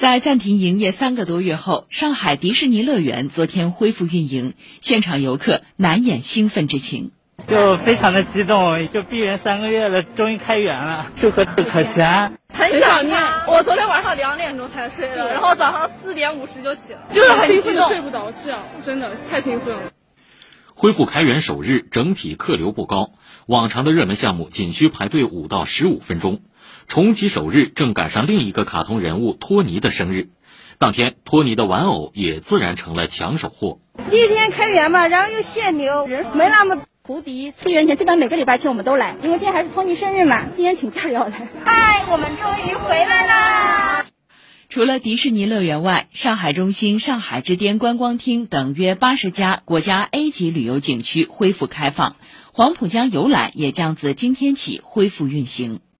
在暂停营业三个多月后，上海迪士尼乐园昨天恢复运营，现场游客难掩兴奋之情，就非常的激动，就闭园三个月了，终于开园了，祝贺可琪。很想念，我昨天晚上两点钟才睡的，然后早上四点五十就起了，就是很兴奋，睡不着觉，真的太兴奋了。恢复开园首日，整体客流不高，往常的热门项目仅需排队五到十五分钟。重启首日正赶上另一个卡通人物托尼的生日，当天托尼的玩偶也自然成了抢手货。第一天开园嘛，然后又限流，人没那么。胡迪闭园前基本每个礼拜天我们都来，因为今天还是托尼生日嘛，今天请假要来。嗨，我们终于回来啦！除了迪士尼乐园外，上海中心、上海之巅观光厅等约八十家国家 A 级旅游景区恢复开放，黄浦江游览也将自今天起恢复运行。